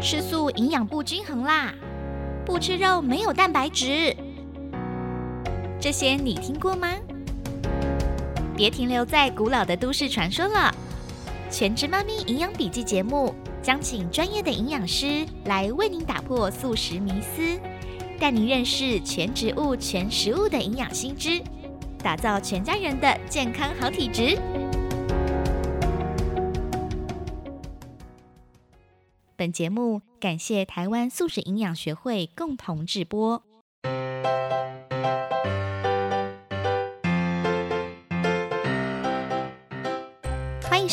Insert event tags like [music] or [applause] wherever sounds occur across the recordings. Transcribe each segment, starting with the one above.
吃素营养不均衡啦，不吃肉没有蛋白质，这些你听过吗？别停留在古老的都市传说了，《全职妈咪营养笔记》节目将请专业的营养师来为您打破素食迷思，带您认识全植物、全食物的营养新知，打造全家人的健康好体质。本节目感谢台湾素食营养学会共同制播。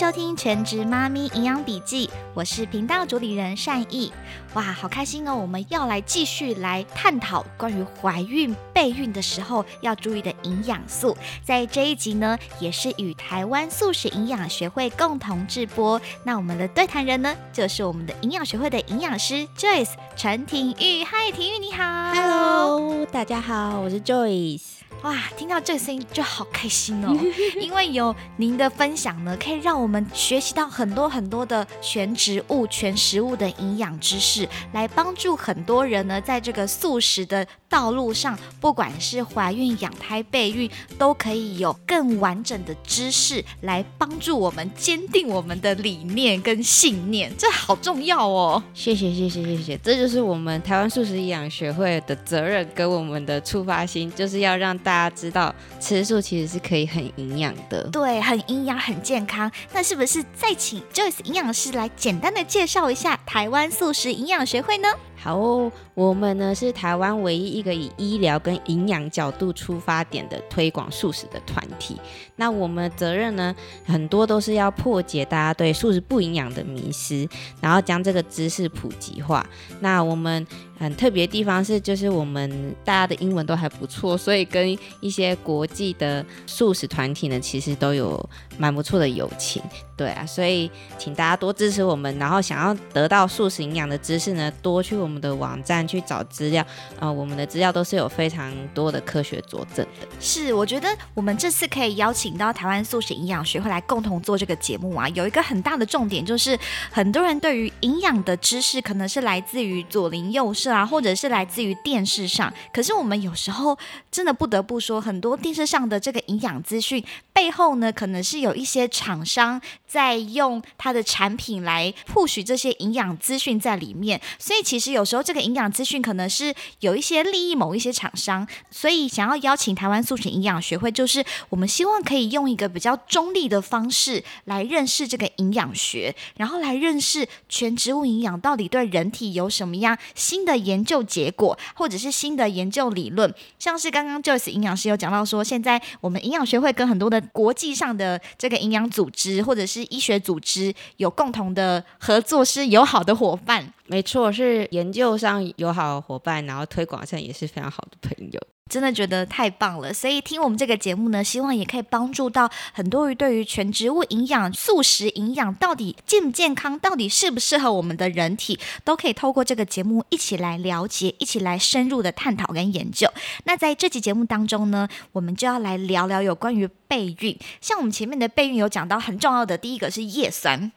收听《全职妈咪营养笔记》，我是频道主理人善意。哇，好开心哦！我们要来继续来探讨关于怀孕、备孕的时候要注意的营养素。在这一集呢，也是与台湾素食营养学会共同制播。那我们的对谈人呢，就是我们的营养学会的营养师 Joyce 陈廷玉。嗨，廷玉你好。Hello，大家好，我是 Joyce。哇，听到这个声音就好开心哦，[laughs] 因为有您的分享呢，可以让我们学习到很多很多的全植物、全食物的营养知识，来帮助很多人呢，在这个素食的道路上，不管是怀孕、养胎、备孕，都可以有更完整的知识来帮助我们坚定我们的理念跟信念，这好重要哦。谢谢谢谢谢谢，这就是我们台湾素食营养学会的责任跟我们的出发心，就是要让大家知道吃素其实是可以很营养的。对，很营养、很健康。那是不是再请 Joyce 营养师来简单的介绍一下台湾素食营养学会呢？好哦，我们呢是台湾唯一一个以医疗跟营养角度出发点的推广素食的团体。那我们的责任呢，很多都是要破解大家对素食不营养的迷失，然后将这个知识普及化。那我们很特别的地方是，就是我们大家的英文都还不错，所以跟一些国际的素食团体呢，其实都有蛮不错的友情。对啊，所以请大家多支持我们，然后想要得到素食营养的知识呢，多去我们的网站去找资料。呃，我们的资料都是有非常多的科学佐证的。是，我觉得我们这次可以邀请到台湾素食营养学会来共同做这个节目啊，有一个很大的重点就是，很多人对于营养的知识可能是来自于左邻右舍啊，或者是来自于电视上。可是我们有时候真的不得不说，很多电视上的这个营养资讯背后呢，可能是有一些厂商在用它的产品来 push 这些营养资讯在里面。所以其实有时候这个营养资讯可能是有一些利益某一些厂商，所以想要邀请台湾素食营养学会，就是我们希望可以用一个比较中立的方式来认识这个营养学，然后来认识全植物营养到底对人体有什么样新的研究结果，或者是新的研究理论。像是刚刚 Joyce 营养师有讲到说，现在我们营养学会跟很多的国际上的这个营养组织或者是医学组织有共同的合作，是友好的伙伴。没错，是研究上友好的伙伴，然后推广上也是非常好的朋友。真的觉得太棒了，所以听我们这个节目呢，希望也可以帮助到很多于对于全植物营养、素食营养到底健不健康，到底适不适合我们的人体，都可以透过这个节目一起来了解，一起来深入的探讨跟研究。那在这期节目当中呢，我们就要来聊聊有关于备孕，像我们前面的备孕有讲到很重要的，第一个是叶酸。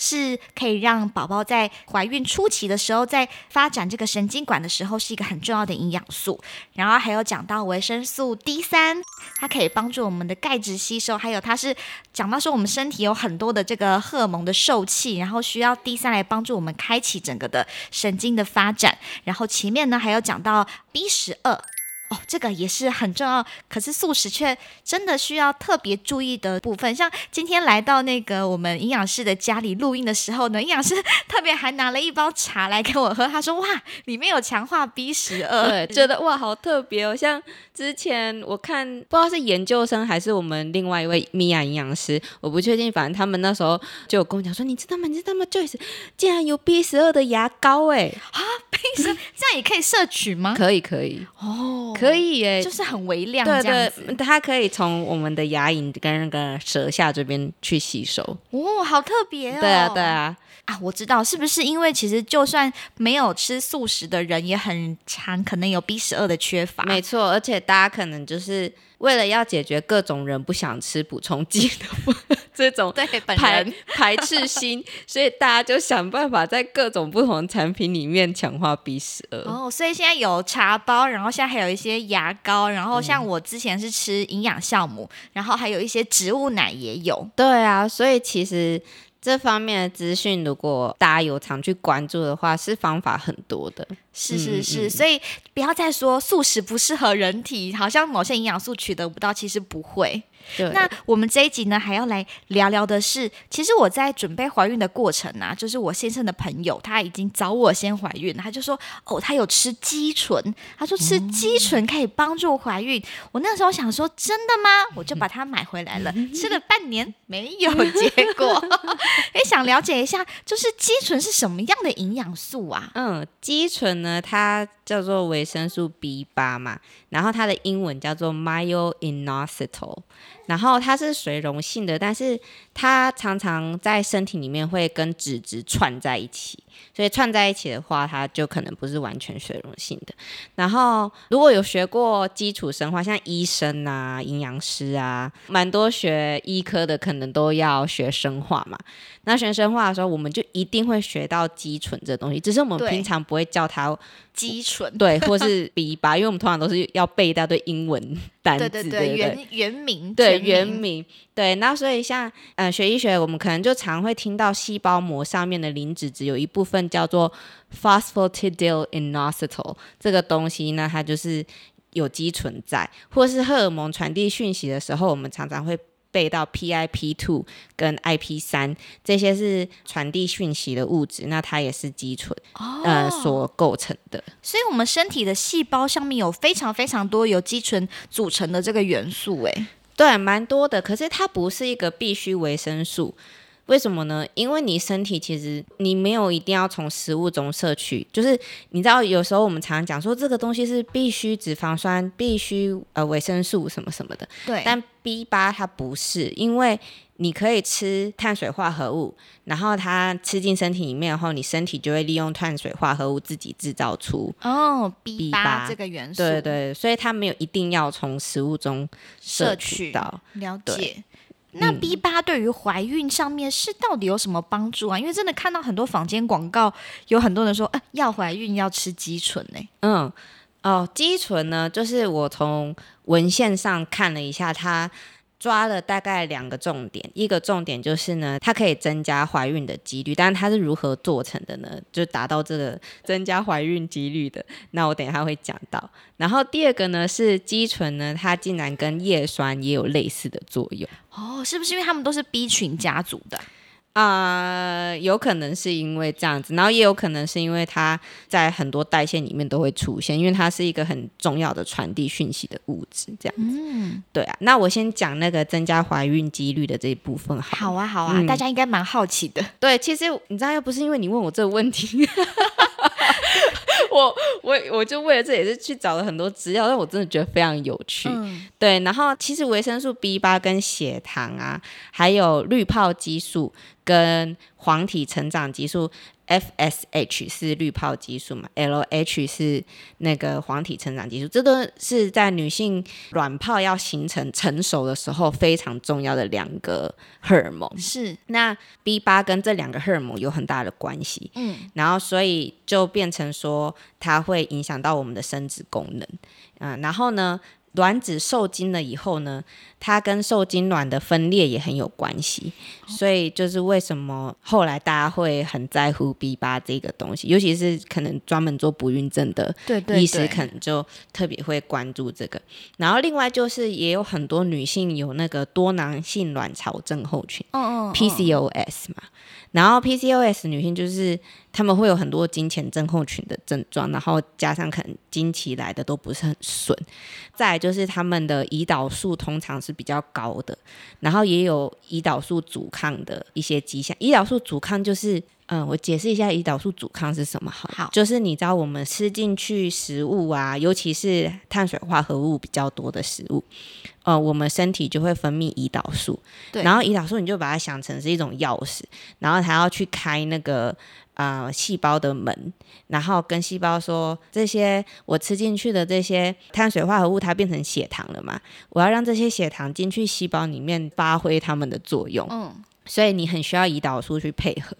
是可以让宝宝在怀孕初期的时候，在发展这个神经管的时候，是一个很重要的营养素。然后还有讲到维生素 D 三，它可以帮助我们的钙质吸收，还有它是讲到说我们身体有很多的这个荷尔蒙的受气，然后需要 D 三来帮助我们开启整个的神经的发展。然后前面呢还有讲到 B 十二。哦，这个也是很重要，可是素食却真的需要特别注意的部分。像今天来到那个我们营养师的家里录音的时候呢，营养师 [laughs] 特别还拿了一包茶来给我喝，他说：“哇，里面有强化 B 十二。”对，觉得哇好特别哦。像之前我看，不知道是研究生还是我们另外一位米娅营养师，我不确定，反正他们那时候就有跟我讲说：“你知道吗？你知道吗？Joyce 竟然有 B 十二的牙膏哎啊 [laughs] 这样也可以摄取吗？可以可以哦，可以耶，就是很微量对这样子。对，它可以从我们的牙龈跟那个舌下这边去吸收。哦，好特别哦。对啊对啊，啊，我知道，是不是因为其实就算没有吃素食的人，也很常可能有 B 十二的缺乏。没错，而且大家可能就是为了要解决各种人不想吃补充剂的 [laughs] 这种对本排 [laughs] 排斥心，所以大家就想办法在各种不同的产品里面强化 B 十二。哦，所以现在有茶包，然后现在还有一些牙膏，然后像我之前是吃营养酵母，然后还有一些植物奶也有。对啊，所以其实这方面的资讯，如果大家有常去关注的话，是方法很多的。是是嗯是，嗯所以不要再说素食不适合人体，好像某些营养素取得不到，其实不会。那我们这一集呢，还要来聊聊的是，其实我在准备怀孕的过程啊，就是我先生的朋友他已经早我先怀孕，他就说哦，他有吃鸡醇，他说吃鸡醇可以帮助怀孕。我那时候想说真的吗？我就把它买回来了，[laughs] 吃了半年没有结果。[laughs] 哎，想了解一下，就是鸡醇是什么样的营养素啊？嗯，肌醇呢，它叫做维生素 B 八嘛，然后它的英文叫做 myoinositol，然后它是水溶性的，但是它常常在身体里面会跟脂质串在一起，所以串在一起的话，它就可能不是完全水溶性的。然后如果有学过基础生化，像医生啊、营养师啊，蛮多学医科的可能都要学生化嘛。那学生化的时候，我们就一定会学到肌醇这东西，只是我们平常不会叫它肌醇。对，或是 [laughs] B 八，因为我们通常都是要背一大堆英文单字，对对对对，原原名对原名，对，那所以像呃学医学，我们可能就常会听到细胞膜上面的磷脂质有一部分叫做 phosphatidylinositol 这个东西呢，它就是有机存在，或是荷尔蒙传递讯息的时候，我们常常会。背到 PIP two 跟 IP 三这些是传递讯息的物质，那它也是肌醇、哦呃所构成的。所以，我们身体的细胞上面有非常非常多由肌醇组成的这个元素，哎，对，蛮多的，可是它不是一个必须维生素。为什么呢？因为你身体其实你没有一定要从食物中摄取，就是你知道有时候我们常常讲说这个东西是必须脂肪酸、必须呃维生素什么什么的，对，但 B 八它不是，因为你可以吃碳水化合物，然后它吃进身体里面后，你身体就会利用碳水化合物自己制造出。哦，B 八 B8 这个元素，对对，所以它没有一定要从食物中摄取到。了解。那 B 八对于怀孕上面是到底有什么帮助啊？因为真的看到很多坊间广告，有很多人说，呃，要怀孕要吃肌醇呢。嗯，哦，肌醇呢，就是我从文献上看了一下，它抓了大概两个重点，一个重点就是呢，它可以增加怀孕的几率，但是它是如何做成的呢？就达到这个增加怀孕几率的，那我等一下会讲到。然后第二个呢是肌醇呢，它竟然跟叶酸也有类似的作用。哦，是不是因为它们都是 B 群家族的？有可能是因为这样子，然后也有可能是因为它在很多代谢里面都会出现，因为它是一个很重要的传递讯息的物质，这样子。嗯，对啊，那我先讲那个增加怀孕几率的这一部分好了。好啊，好啊，嗯大家应该蛮好奇的。对，其实你知道，要不是因为你问我这个问题，[laughs] [laughs] 我我我就为了这也是去找了很多资料，但我真的觉得非常有趣。嗯，对，然后其实维生素 B 八跟血糖啊，还有滤泡激素跟黄体成长激素 FSH 是滤泡激素嘛，LH 是那个黄体成长激素，这都是在女性卵泡要形成成熟的时候非常重要的两个荷尔蒙。是，那 B 八跟这两个荷尔蒙有很大的关系，嗯，然后所以就变成说它会影响到我们的生殖功能，嗯、然后呢，卵子受精了以后呢，它跟受精卵的分裂也很有关系，所以就是为什么后来大家会很在乎 B 八这个东西，尤其是可能专门做不孕症的医师，可能就特别会关注这个。然后另外就是也有很多女性有那个多囊性卵巢症候群。PCOS 嘛，然后 PCOS 女性就是他们会有很多金钱症候群的症状，然后加上可能经期来的都不是很顺，再就是他们的胰岛素通常是比较高的，然后也有胰岛素阻抗的一些迹象。胰岛素阻抗就是嗯，我解释一下胰岛素阻抗是什么好。好就是你知道我们吃进去食物啊，尤其是碳水化合物比较多的食物，呃，我们身体就会分泌胰岛素。对然后胰岛素你就把它想成是一种钥匙，然后它要去开那个呃细胞的门，然后跟细胞说这些我吃进去的这些碳水化合物它变成血糖了嘛，我要让这些血糖进去细胞里面发挥它们的作用。嗯，所以你很需要胰岛素去配合。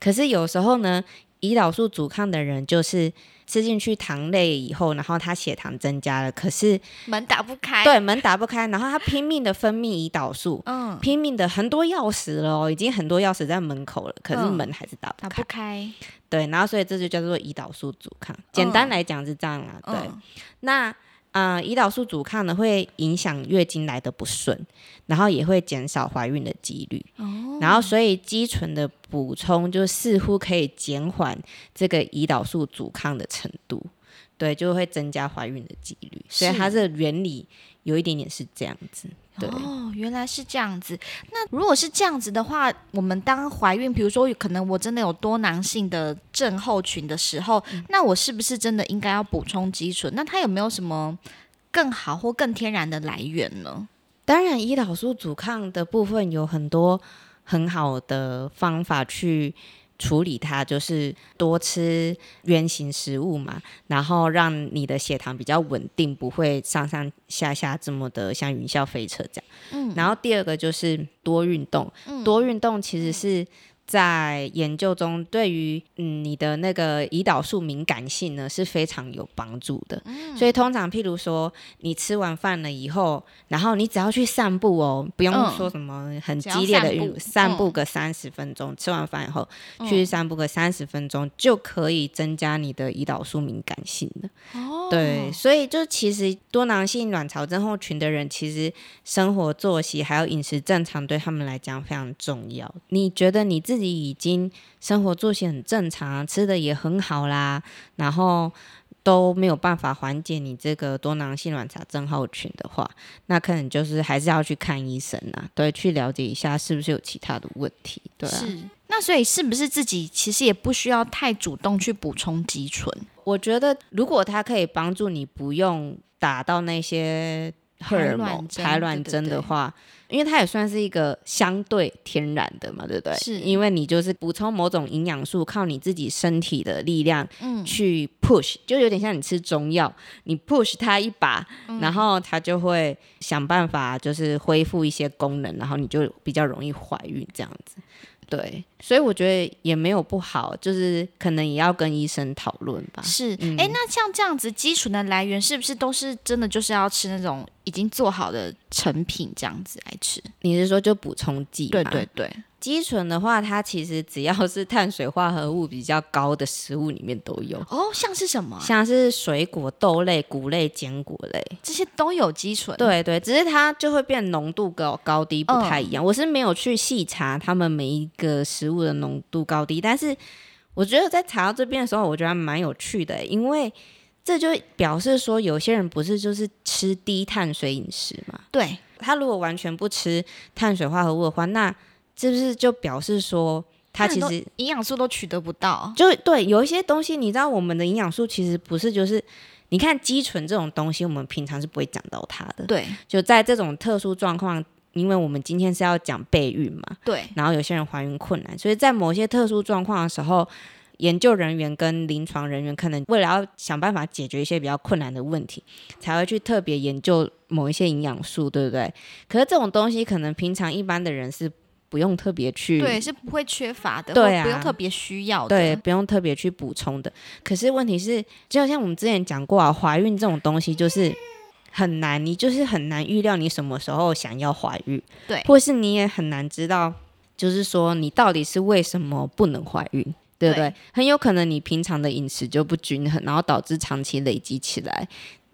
可是有时候呢，胰岛素阻抗的人就是吃进去糖类以后，然后他血糖增加了，可是门打不开。，对门打不开，然后他拼命的分泌胰岛素，嗯，拼命的很多钥匙了哦，已经很多钥匙在门口了，可是嗯门还是打不打开。不开。对，然后所以这就叫做胰岛素阻抗。简单来讲是这样啊，对。嗯那呃，胰岛素阻抗呢，会影响月经来的不顺，然后也会减少怀孕的几率。哦，然后，所以肌醇的补充就似乎可以减缓这个胰岛素阻抗的程度，对，就会增加怀孕的几率。所以它是这个原理有一点点是这样子，对。哦，原来是这样子。那如果是这样子的话，我们当怀孕，比如说可能我真的有多囊性的症候群的时候，嗯那我是不是真的应该要补充肌醇？那它有没有什么更好或更天然的来源呢？当然，胰岛素阻抗的部分有很多很好的方法去处理它，就是多吃圆形食物嘛，然后让你的血糖比较稳定，不会上上下下这么的像云霄飞车这样。嗯然后第二个就是多运动，嗯多运动其实是。在研究中，对于嗯你的那个胰岛素敏感性呢是非常有帮助的。嗯所以通常，譬如说你吃完饭了以后，然后你只要去散步哦，不用嗯说什么很激烈的散步运，散步嗯个三十分钟，吃完饭以后嗯去散步个三十分钟，就可以增加你的胰岛素敏感性的。哦，对，所以就其实多囊性卵巢症候群的人，其实生活作息还有饮食正常，对他们来讲非常重要。你觉得你自己已经生活作息很正常，吃的也很好啦，然后都没有办法缓解你这个多囊性卵巢症候群的话，那可能就是还是要去看医生啊，对，去了解一下是不是有其他的问题，对啊。是。那所以是不是自己其实也不需要太主动去补充肌醇？我觉得如果它可以帮助你不用打到那些荷尔蒙排卵针的话，因为它也算是一个相对天然的嘛，对不对？是。因为你就是补充某种营养素，靠你自己身体的力量嗯，去 push，就有点像你吃中药，你 push 它一把，嗯。然后它就会想办法就是恢复一些功能，然后你就比较容易怀孕这样子。对，所以我觉得也没有不好，就是可能也要跟医生讨论吧。是。哎、嗯那像这样子基础的来源是不是都是真的就是要吃那种已经做好的成品这样子来吃？你是说就补充剂？对对，对，肌醇的话，它其实只要是碳水化合物比较高的食物里面都有，哦，像是什么啊？像是水果、豆类、谷类、坚果类。这些都有肌醇。，对对，只是它就会变浓度高高低不太一样。我是没有去细查他们每一个食物的浓度高低，但是我觉得在查到这边的时候，我觉得还蛮有趣的，因为这就表示说，有些人不是就是吃低碳水饮食嘛？对，他如果完全不吃碳水化合物的话，那是不是就表示说他其实营养素都取得不到。就对有一些东西，你知道我们的营养素其实不是就是。你看肌醇这种东西，我们平常是不会讲到它的。对就在这种特殊状况，因为我们今天是要讲备孕嘛，对，然后有些人怀孕困难，所以在某些特殊状况的时候，研究人员跟临床人员可能为了要想办法解决一些比较困难的问题，才会去特别研究某一些营养素，对不对？可是这种东西可能平常一般的人是不用特别去对，是不会缺乏的，对啊不用特别需要的。对，不用特别去补充的。可是问题是，就像我们之前讲过啊，怀孕这种东西就是很难，你就是很难预料你什么时候想要怀孕，对或是你也很难知道，就是说你到底是为什么不能怀孕。对不对？对很有可能你平常的饮食就不均衡，然后导致长期累积起来，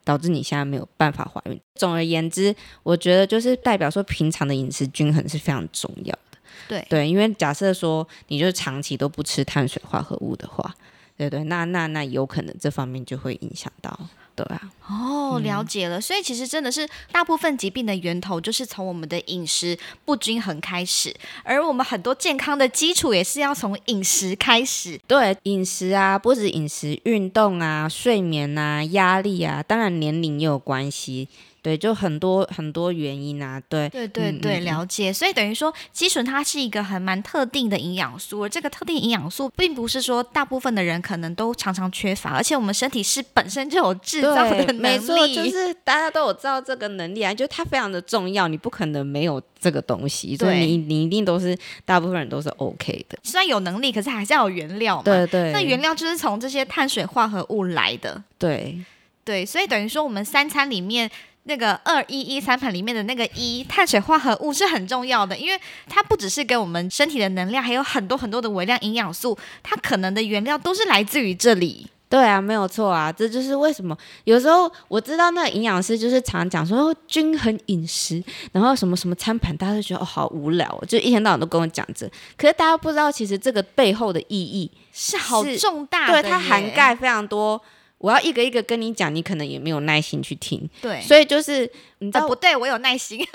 导致你现在没有办法怀孕。总而言之，我觉得就是代表说平常的饮食均衡是非常重要的。对对，因为假设说你就是长期都不吃碳水化合物的话，对对，那那那有可能这方面就会影响到。对啊，哦，了解了。所以其实真的是大部分疾病的源头就是从我们的饮食不均衡开始，而我们很多健康的基础也是要从饮食开始。对饮食啊，不止饮食，运动啊，睡眠啊，压力啊，当然年龄也有关系。对，就很多很多原因啊，对，对对对，了解。所以等于说，肌醇它是一个很蛮特定的营养素，而这个特定营养素并不是说大部分的人可能都常常缺乏，而且我们身体是本身就有制造的能力，没错，就是大家都有造这个能力啊，就它非常的重要，你不可能没有这个东西，所以你你一定都是大部分人都是 OK 的。虽然有能力，可是还是要有原料嘛，对对，那原料就是从这些碳水化合物来的，对对，所以等于说我们三餐里面。那个二一一三盘里面的那个一碳水化合物是很重要的，因为它不只是给我们身体的能量，还有很多很多的微量营养素，它可能的原料都是来自于这里。对啊，没有错啊，这就是为什么有时候我知道那个营养师就是常讲说均衡饮食，然后什么什么餐盘，大家都觉得哦好无聊，就一天到晚都跟我讲这，可是大家不知道其实这个背后的意义是好重大的，对它涵盖非常多。我要一个一个跟你讲，你可能也没有耐心去听。对，所以就是你知道不对，我有耐心。[laughs]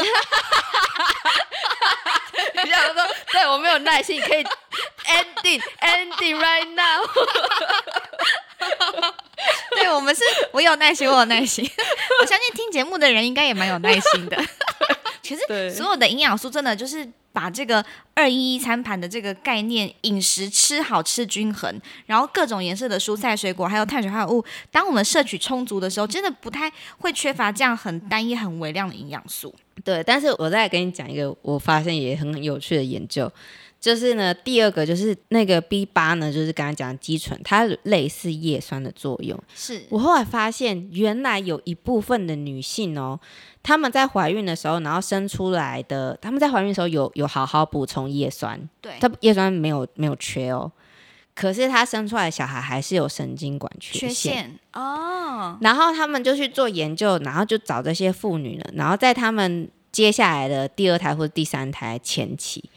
你这样说，对我没有耐心，可以 ending ending right now。[laughs] 对我们是，我有耐心，我有耐心。我相信听节目的人应该也蛮有耐心的。[laughs] 其实所有的营养素真的就是。把这个二一一餐盘的这个概念，饮食吃好吃均衡，然后各种颜色的蔬菜水果，还有碳水化合物，当我们摄取充足的时候，真的不太会缺乏这样很单一、很微量的营养素。对，但是我再跟你讲一个，我发现也很有趣的研究。就是呢，第二个就是那个 B 八呢，就是刚刚讲的肌醇，它类似叶酸的作用。是我后来发现，原来有一部分的女性哦，她们在怀孕的时候，然后生出来的，她们在怀孕的时候有有好好补充叶酸，对，她叶酸没有没有缺哦，可是她生出来小孩还是有神经管缺陷哦。然后他们就去做研究，然后就找这些妇女了，然后在他们接下来的第二胎或者第三胎前期。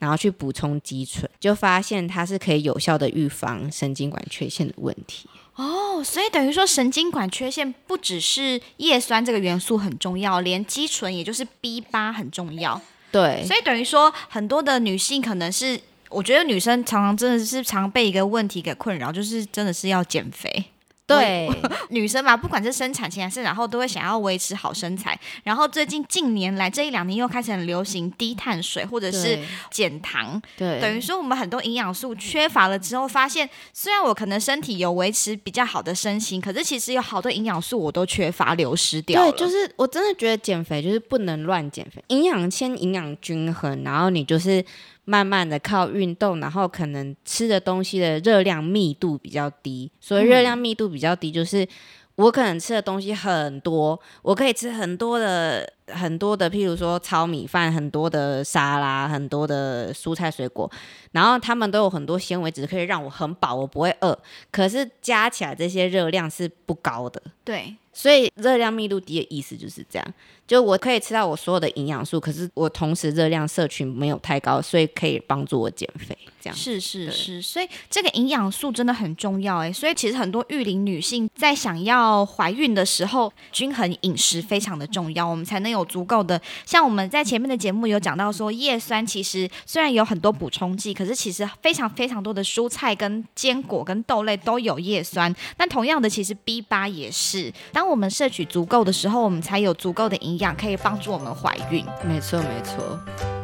然后去补充肌醇，就发现它是可以有效的预防神经管缺陷的问题。哦，所以等于说神经管缺陷不只是叶酸这个元素很重要，连肌醇也就是 B 八很重要。对，所以等于说很多的女性可能是，我觉得女生常常真的是常被一个问题给困扰，就是真的是要减肥。对，[laughs] 女生嘛，不管是生产前还是然后，都会想要维持好身材。然后最近近年来这一两年又开始很流行低碳水或者是减糖。对，等于说我们很多营养素缺乏了之后，发现虽然我可能身体有维持比较好的身形，可是其实有好多营养素我都缺乏，流失掉了。对，就是我真的觉得减肥就是不能乱减肥，营养先营养均衡，然后你就是。慢慢的靠运动，然后可能吃的东西的热量密度比较低，所以热量密度比较低，就是我可能吃的东西很多，我可以吃很多的很多的，譬如说糙米饭，很多的沙拉，很多的蔬菜水果，然后他们都有很多纤维，只可以让我很饱，我不会饿，可是加起来这些热量是不高的。对，所以热量密度低的意思就是这样。就我可以吃到我所有的营养素，可是我同时热量摄取没有太高，所以可以帮助我减肥。这样是是是，所以这个营养素真的很重要哎。所以其实很多育龄女性在想要怀孕的时候，均衡饮食非常的重要，我们才能有有足够的。像我们在前面的节目有讲到说，叶酸其实虽然有很多补充剂，可是其实非常非常多的蔬菜跟坚果跟豆类都有叶酸。但同样的，其实 B 八也是，当我们摄取足够的时候，我们才有足够的营。养可以帮助我们怀孕，没错没错。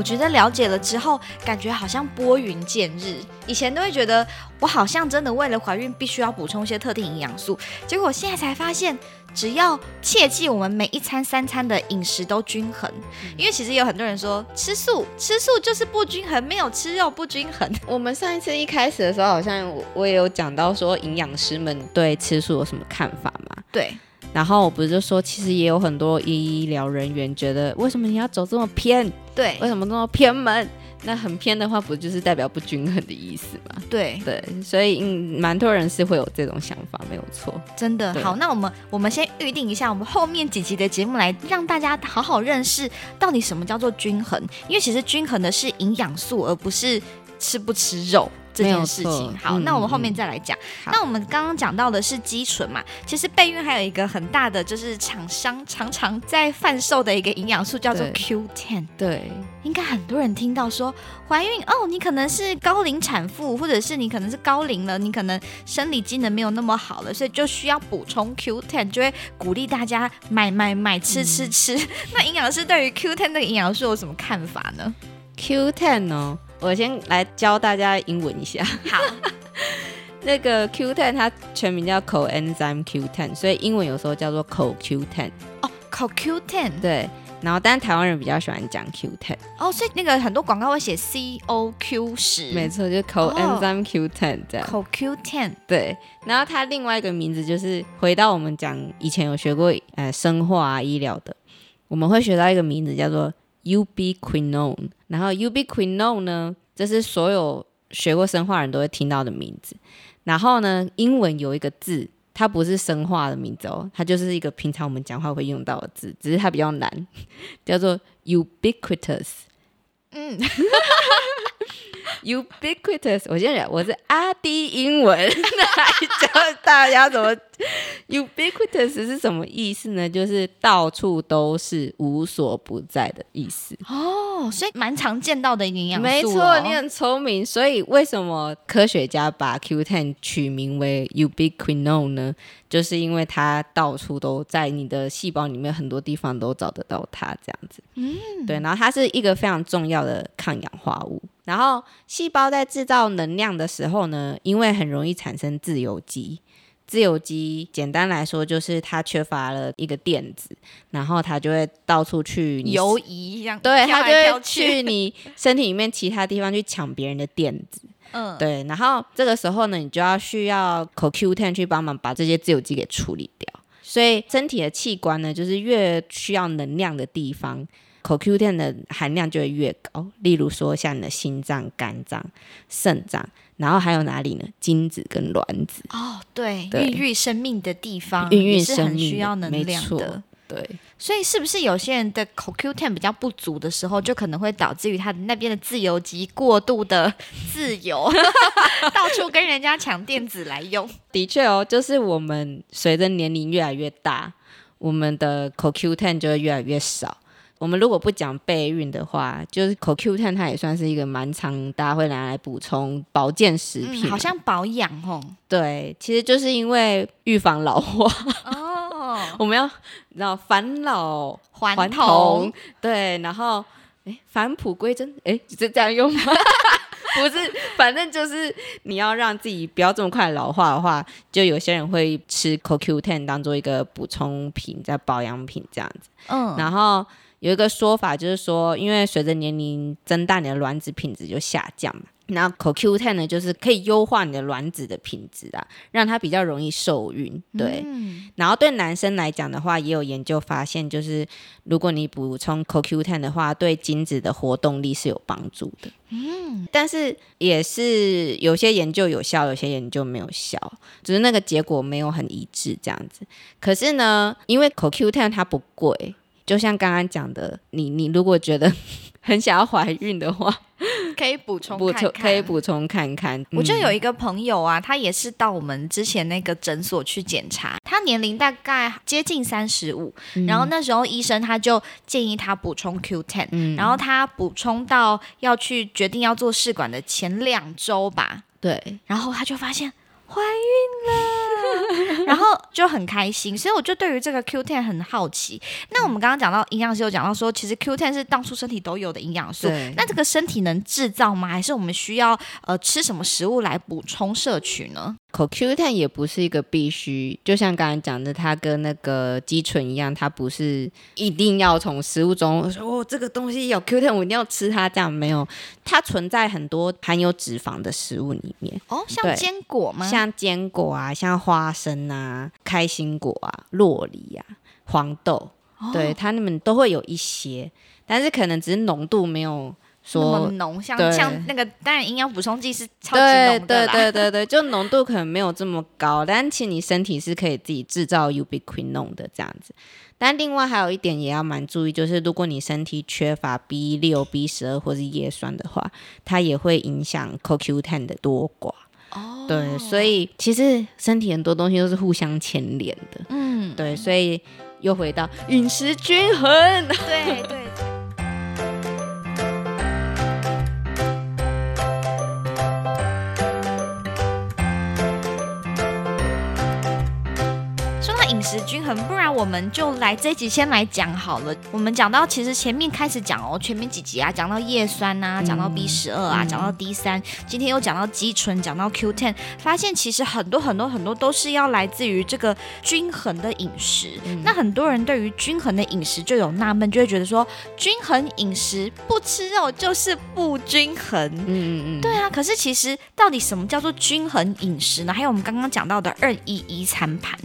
我觉得了解了之后，感觉好像拨云见日。以前都会觉得我好像真的为了怀孕必须要补充一些特定营养素，结果现在才发现。只要切记，我们每一餐三餐的饮食都均衡，因为其实有很多人说吃素，吃素就是不均衡，没有吃肉不均衡。我们上一次一开始的时候，好像我我也有讲到说，营养师们对吃素有什么看法嘛？对。然后我不是就说，其实也有很多医疗人员觉得，为什么你要走这么偏？对。为什么这么偏门？那很偏的话，不就是代表不均衡的意思吗？对，对，所以嗯，蛮多人是会有这种想法，没有错。真的好。那我们我们先预定一下，我们后面几集的节目来让大家好好认识到底什么叫做均衡，因为其实均衡的是营养素，而不是吃不吃肉。这件事情好，嗯那我们后面嗯再来讲。好那我们刚刚讲到的是肌醇嘛，其实备孕还有一个很大的就是厂商常常在贩售的一个营养素叫做对 Q10。对，应该很多人听到说怀孕哦，你可能是高龄产妇，或者是你可能是高龄了，你可能生理机能没有那么好了，所以就需要补充 Q10，就会鼓励大家买买买吃吃吃。[laughs] 那营养师对于 Q10 的营养素有什么看法呢？Q10 哦，我先来教大家英文一下。好，[laughs] 那个 Q10 它全名叫 coenzyme Q10，所以英文有时候叫做 co Q10。哦，，coQ10 对，然后但是台湾人比较喜欢讲 Q10，哦，所以那个很多广告会写 C O Q 十，没错，就是 coenzyme Q10 这样。coQ10 对，然后它另外一个名字就是回到我们讲以前有学过呃生化啊医疗的，我们会学到一个名字叫做 ubiquinone，然后 ubiquinone 呢，这是所有学过生化人都会听到的名字。然后呢，英文有一个字，它不是生化的名字哦，它就是一个平常我们讲话会用到的字，只是它比较难，叫做 ubiquitous。嗯，[laughs] [laughs] ubiquitous，我现在讲我是阿迪英文 [laughs] 来教大家怎么 ubiquitous 是什么意思呢？就是到处都是、无所不在的意思。哦，所以蛮常见到的营养素、哦，没错，你很聪明。所以为什么科学家把 Q10 取名为 ubiquinone 呢？就是因为它到处都在你的细胞里面，很多地方都找得到它，这样子。嗯，对。然后它是一个非常重要的抗氧化物。然后细胞在制造能量的时候呢，因为很容易产生自由基。自由基简单来说就是它缺乏了一个电子，然后它就会到处去游移这样，对，它就会去，去你身体里面其他地方去抢别人的电子。嗯，对，然后这个时候呢，你就要需要 CoQ10 去帮忙把这些自由基给处理掉。所以身体的器官呢，就是越需要能量的地方，CoQ10 的含量就会越高。例如说，像你的心脏、肝脏、肾脏，然后还有哪里呢？精子跟卵子。哦，对，对孕育生命的地方，孕育也是很生命需要能量的。对，所以是不是有些人的 CoQ10 比较不足的时候，就可能会导致于他的那边的自由基过度的自由，[laughs] 到处跟人家抢电子来用？的确哦，就是我们随着年龄越来越大，我们的 CoQ10 就会越来越少。我们如果不讲备孕的话，就是 CoQ10 它也算是一个蛮常大家会拿来补充保健食品、嗯，好像保养哦。对，其实就是因为预防老化，哦，[laughs] 我们要你知道返老还童，对，然后哎返璞归真，哎是这样用吗？[laughs] 不是，反正就是你要让自己不要这么快老化的话，就有些人会吃 CoQ10 当做一个补充品，在保养品这样子。嗯，然后有一个说法就是说，因为随着年龄增大，你的卵子品质就下降嘛。那 CoQ10 呢，就是可以优化你的卵子的品质啊，让它比较容易受孕。对，嗯然后对男生来讲的话，也有研究发现，就是如果你补充 CoQ10 的话，对精子的活动力是有帮助的。嗯，但是也是有些研究有效，有些研究没有效，只是那个结果没有很一致这样子。可是呢，因为 CoQ10 它不贵，就像刚刚讲的，你你如果觉得 [laughs] 很想要怀孕的话，[laughs] 可以补充补充可以补充看看。嗯我就有一个朋友啊，他也是到我们之前那个诊所去检查，他年龄大概接近三十五，然后那时候医生他就建议他补充 Q10，、嗯然后他补充到要去决定要做试管的前两周吧，对然后他就发现怀孕了，[laughs] 然后就很开心，所以我就对于这个 Q Ten 很好奇。那我们刚刚讲到营养师有讲到说，其实 Q Ten 是当初身体都有的营养素，那这个身体能制造吗？还是我们需要呃吃什么食物来补充摄取呢？CoQ10 也不是一个必须，就像刚才讲的，它跟那个肌醇一样，它不是一定要从食物中说哦，这个东西有 Q10，我一定要吃它，这样没有。它存在很多含有脂肪的食物里面，哦，像坚果吗？像坚果啊，像花生啊、开心果啊、洛梨啊、黄豆，哦对它们都会有一些，但是可能只是浓度没有说。浓，像像那个当然营养补充剂是超级对浓的啦。对对对对，就浓度可能没有这么高，但其实你身体是可以自己制造 ubiquinone 的这样子。但另外还有一点也要蛮注意，就是如果你身体缺乏 B 六、B 十二或是叶酸的话，它也会影响 CoQ10 的多寡。哦，对，所以其实身体很多东西都是互相牵连的。嗯，对，所以又回到饮食均衡。对 [laughs] 对。食均衡，不然我们就来这一集先来讲好了。我们讲到其实前面开始讲哦，前面几集啊，讲到叶酸啊，讲到 B 十二啊，嗯讲到 D 三，今天又讲到肌醇，讲到 Q ten，发现其实很多很多很多都是要来自于这个均衡的饮食。嗯那很多人对于均衡的饮食就有纳闷，就会觉得说，均衡饮食不吃肉就是不均衡。嗯嗯嗯，对啊，可是其实到底什么叫做均衡饮食呢？还有我们刚刚讲到的二一一餐盘，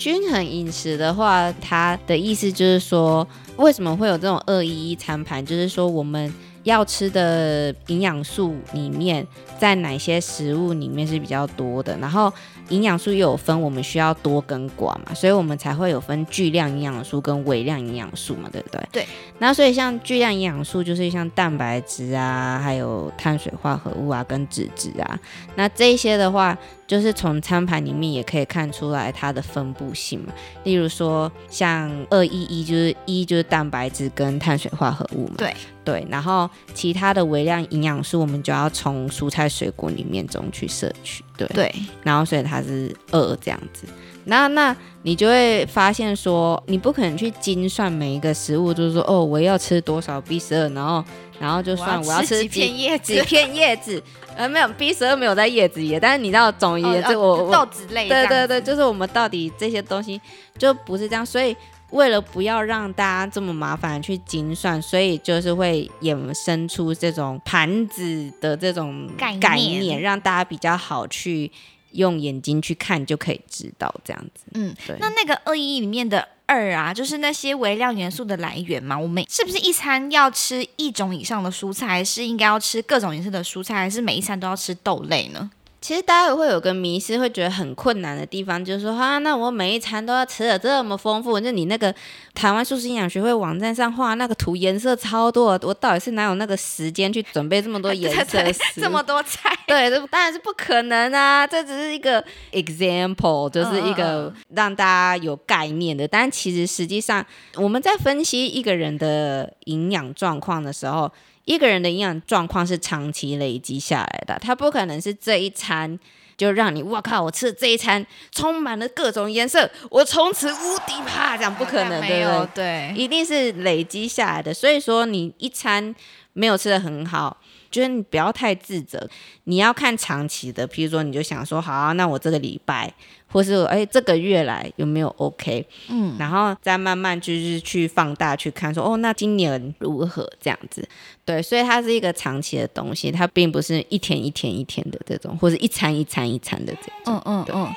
均衡饮食的话，它的意思就是说，为什么会有这种二一一餐盘？就是说我们要吃的营养素里面，在哪些食物里面是比较多的，然后营养素又有分，我们需要多跟寡嘛，所以我们才会有分巨量营养素跟微量营养素嘛，对不对？对。那所以像巨量营养素就是像蛋白质啊，还有碳水化合物啊，跟脂质啊，那这一些的话，就是从餐盘里面也可以看出来它的分布性嘛。例如说，像二一一就是一就是蛋白质跟碳水化合物嘛。对对，然后其他的微量营养素，我们就要从蔬菜水果里面中去摄取。对，对，然后所以它是二这样子。那那你就会发现说，你不可能去精算每一个食物，就是说哦，我要吃多少 B 十二，然后然后就算我要吃几片叶子。几，片叶子，呃，没有 B 十二没有在叶子里，但是你知道总而言之，哦我我 [laughs] 豆子类对对对，就是我们到底这些东西就不是这样，所以为了不要让大家这么麻烦去精算，所以就是会衍生出这种盘子的这种概念概念，让大家比较好去用眼睛去看就可以知道这样子。嗯，对，那那个二一里面的二啊，就是那些微量元素的来源嘛。我们是不是一餐要吃一种以上的蔬菜，还是应该要吃各种颜色的蔬菜，还是每一餐都要吃豆类呢？其实大家会有个迷失，会觉得很困难的地方，就是说啊，那我每一餐都要吃的这么丰富，就你那个台湾素食营养学会网站上画那个图颜色超多，我到底是哪有那个时间去准备这么多颜色这么多菜，[laughs] 对，这当然是不可能啊！这只是一个 example，就是一嗯个嗯让大家有概念的。但其实实际上，我们在分析一个人的营养状况的时候，一个人的营养状况是长期累积下来的，他不可能是这一餐。就让你，我靠！我吃的这一餐充满了各种颜色，我从此无敌啪，这样不可能，没对不有对？对，一定是累积下来的。所以说，你一餐没有吃的很好，就是你不要太自责。你要看长期的，比如说你就想说，好、啊，那我这个礼拜，或是哎这个月来有没有 OK，嗯，然后再慢慢就是去放大去看说，哦，那今年如何这样子。对，所以它是一个长期的东西，它并不是一天一天一天的这种，或者一餐一餐一餐的这种。嗯嗯嗯。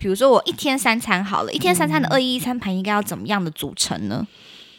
比如说我一天三餐好了，一天三餐的二一一餐盘应该要怎么样的组成呢？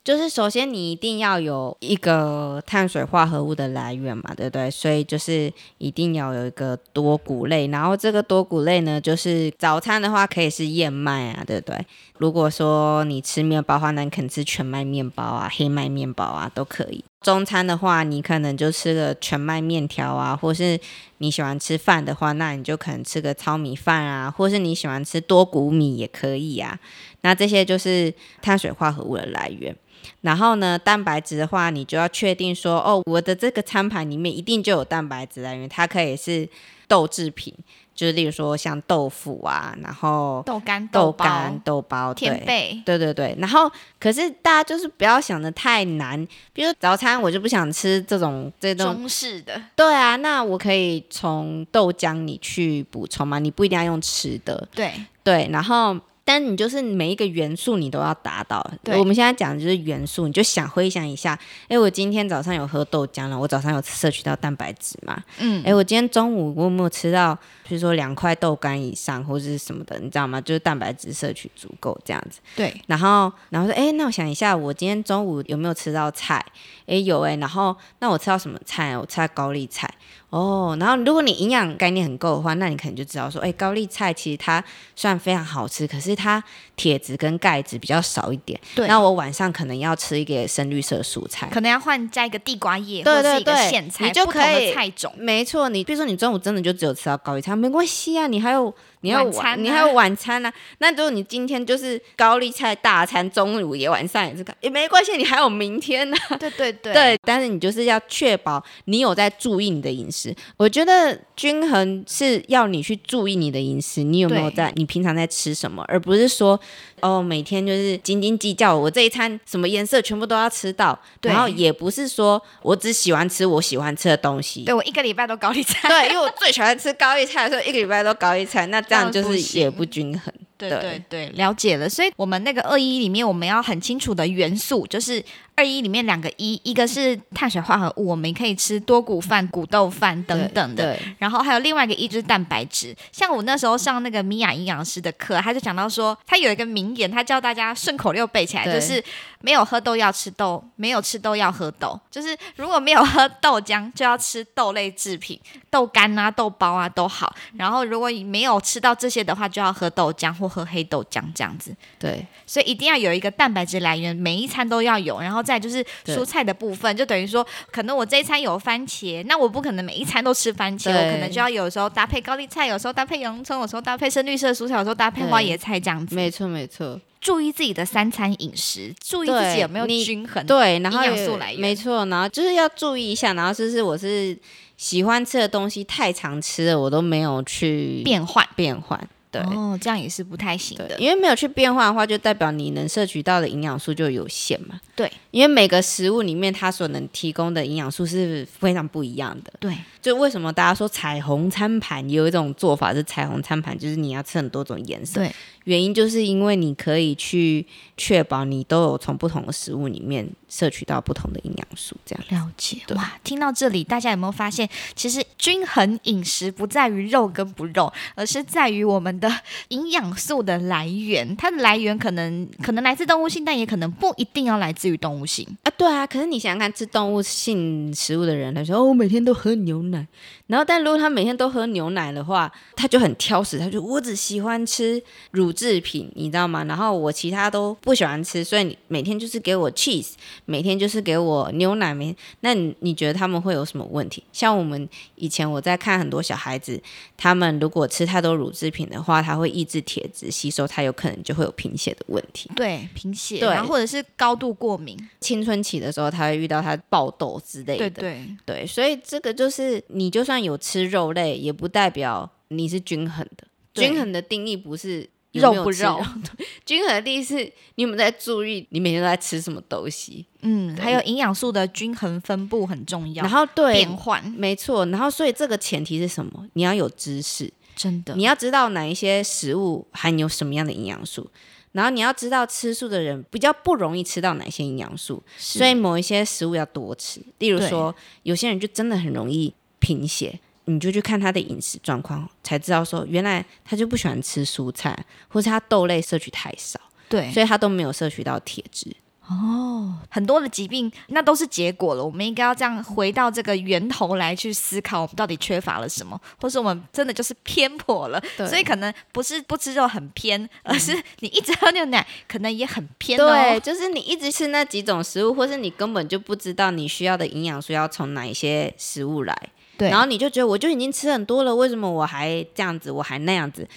就是首先你一定要有一个碳水化合物的来源嘛，对不对？所以就是一定要有一个多谷类，然后这个多谷类呢，就是早餐的话可以是燕麦啊，对不对？如果说你吃面包的话，那你可能吃全麦面包啊、黑麦面包啊都可以。中餐的话，你可能就吃个全麦面条啊，或是你喜欢吃饭的话，那你就可能吃个糙米饭啊，或是你喜欢吃多谷米也可以啊。那这些就是碳水化合物的来源。然后呢，蛋白质的话，你就要确定说，哦，我的这个餐盘里面一定就有蛋白质来源，它可以是豆制品，就是例如说像豆腐啊，然后豆干、豆、干、豆包，对。对对对，然后可是大家就是不要想的太难，比如早餐我就不想吃这种这种，中式的，对啊，那我可以从豆浆里去补充嘛，你不一定要用吃的，对，对，然后但你就是每一个元素你都要达到。对我们现在讲的就是元素，你就想回想一下，哎，我今天早上有喝豆浆了，我早上有摄取到蛋白质嘛？嗯，哎，我今天中午我有没有吃到，比如说两块豆干以上或者是什么的，你知道吗？就是蛋白质摄取足够这样子。对，然后，然后说，哎，那我想一下，我今天中午有没有吃到菜？哎，有哎。然后，那我吃到什么菜？我吃到高丽菜。哦，然后如果你营养概念很够的话，那你可能就知道说，哎，高丽菜其实它虽然非常好吃，可是它铁质跟钙质比较少一点。对那我晚上可能要吃一个深绿色蔬菜。可能要换加一个地瓜叶，对或者是一个苋菜，你就不同可以的菜种。没错，你比如说你中午真的就只有吃到高丽菜，没关系啊，你还有你还有晚餐啊你还有晚餐啊。那如果你今天就是高丽菜大餐，中午也晚上也是高，也没关系，你还有明天呢、对对对对，但是你就是要确保你有在注意你的饮食。我觉得均衡是要你去注意你的饮食，你有没有在，你平常在吃什么，而不是说哦每天就是斤斤计较，我这一餐什么颜色全部都要吃到，然后也不是说我只喜欢吃我喜欢吃的东西。对我一个礼拜都高丽菜。对，因为我最喜欢吃高丽菜的时候，一个礼拜都高丽菜，那这样就是也不均衡。对对对对，了解了。所以，我们那个二一里面，我们要很清楚的元素，就是二一里面两个一，一个是碳水化合物，我们可以吃多谷饭、谷豆饭等等的。对，然后还有另外一个一就是蛋白质，像我那时候上那个米娅营养师的课，他就讲到说，他有一个名言，他教大家顺口溜背起来，就是没有喝豆要吃豆，没有吃豆要喝豆，就是如果没有喝豆浆，就要吃豆类制品，豆干啊、豆包啊都好。然后如果你没有吃到这些的话，就要喝豆浆或喝黑豆浆这样子。对，所以一定要有一个蛋白质来源，每一餐都要有。然后再就是蔬菜的部分，就等于说，可能我这一餐有番茄，那我不可能每一餐都吃番茄，我可能就要有时候搭配高丽菜，有时候搭配洋葱，有时候搭配深绿色蔬菜，有时候搭配花椰菜这样子。没错没错。注意自己的三餐饮食，注意自己有没有均衡。对，然后营养素来源没错，然后就是要注意一下，然后就是我是喜欢吃的东西太常吃了，我都没有去变换。变换。对、哦，这样也是不太行，的。因为没有去变化的话，就代表你能摄取到的营养素就有限嘛。对，因为每个食物里面它所能提供的营养素是非常不一样的。对，就为什么大家说彩虹餐盘有一种做法是彩虹餐盘，就是你要吃很多种颜色。对，原因就是因为你可以去确保你都有从不同的食物里面摄取到不同的营养素，这样。了解哇！听到这里，大家有没有发现，其实均衡饮食不在于肉跟不肉，而是在于我们的 [laughs] 营养素的来源。它的来源可能可能来自动物性，但也可能不一定要来自于动物性。啊，对啊，可是你想想看，吃动物性食物的人，他说哦，我每天都喝牛奶，然后但如果他每天都喝牛奶的话，他就很挑食，他就我只喜欢吃乳制品，你知道吗？然后我其他都不喜欢吃，所以你每天就是给我 cheese，每天就是给我牛奶，每那你你觉得他们会有什么问题？像我们以前我在看很多小孩子，他们如果吃太多乳制品的话，他会抑制铁质吸收，他有可能就会有贫血的问题。对，贫血，对然后或者是高度过敏。青春期的时候，他会遇到他爆痘之类的。对对对，所以这个就是你就算有吃肉类，也不代表你是均衡的。均衡的定义不是肉不肉，[laughs] 均衡的定义是你有没有在注意你每天都在吃什么东西。嗯，还有营养素的均衡分布很重要。然后对变，换，没错。然后所以这个前提是什么？你要有知识，真的你要知道哪一些食物含有什么样的营养素。然后你要知道吃素的人比较不容易吃到哪些营养素，所以某一些食物要多吃。例如说，有些人就真的很容易贫血，你就去看他的饮食状况，才知道说原来他就不喜欢吃蔬菜，或是他豆类摄取太少，对所以他都没有摄取到铁质。哦，很多的疾病那都是结果了。我们应该要这样回到这个源头来去思考，我们到底缺乏了什么，或是我们真的就是偏颇了。对所以可能不是不吃肉很偏，而是你一直喝牛奶，可能也很偏对，[laughs] 哦。就是你一直吃那几种食物，或是你根本就不知道你需要的营养素要从哪一些食物来。然后你就觉得我就已经吃很多了，为什么我还这样子，我还那样子？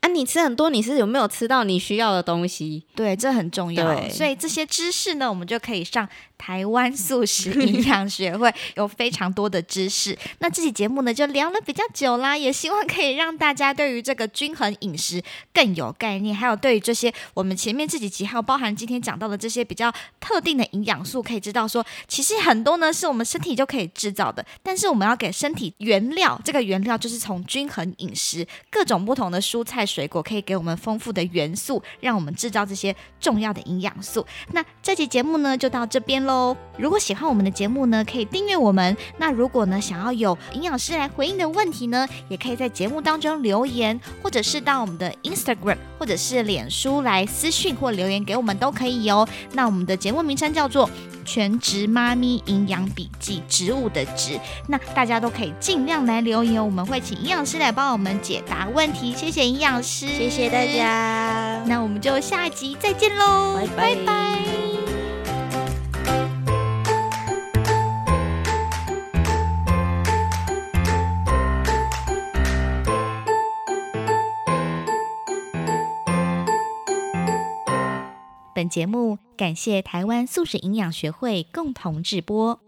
啊，你吃很多，你是有没有吃到你需要的东西？对，这很重要。所以这些知识呢，我们就可以上台湾素食营 [laughs] 养学会，有非常多的知识。那这期节目呢，就聊了比较久啦，也希望可以让大家对于这个均衡饮食更有概念，还有对于这些我们前面这几集还有包含今天讲到的这些比较特定的营养素，可以知道说，其实很多呢是我们身体就可以制造的，但是我们要给身体原料，这个原料就是从均衡饮食各种不同的蔬菜水果可以给我们丰富的元素，让我们制造这些重要的营养素。那这期节目呢就到这边喽。如果喜欢我们的节目呢，可以订阅我们。那如果呢想要有营养师来回应的问题呢，也可以在节目当中留言，或者是到我们的 Instagram 或者是脸书来私讯或留言给我们都可以哦。那我们的节目名称叫做。全职妈咪营养笔记，植物的植，那大家都可以尽量来留言，我们会请营养师来帮我们解答问题。谢谢营养师，谢谢大家，那我们就下一集再见喽，拜拜。本节目感谢台湾素食营养学会共同制播。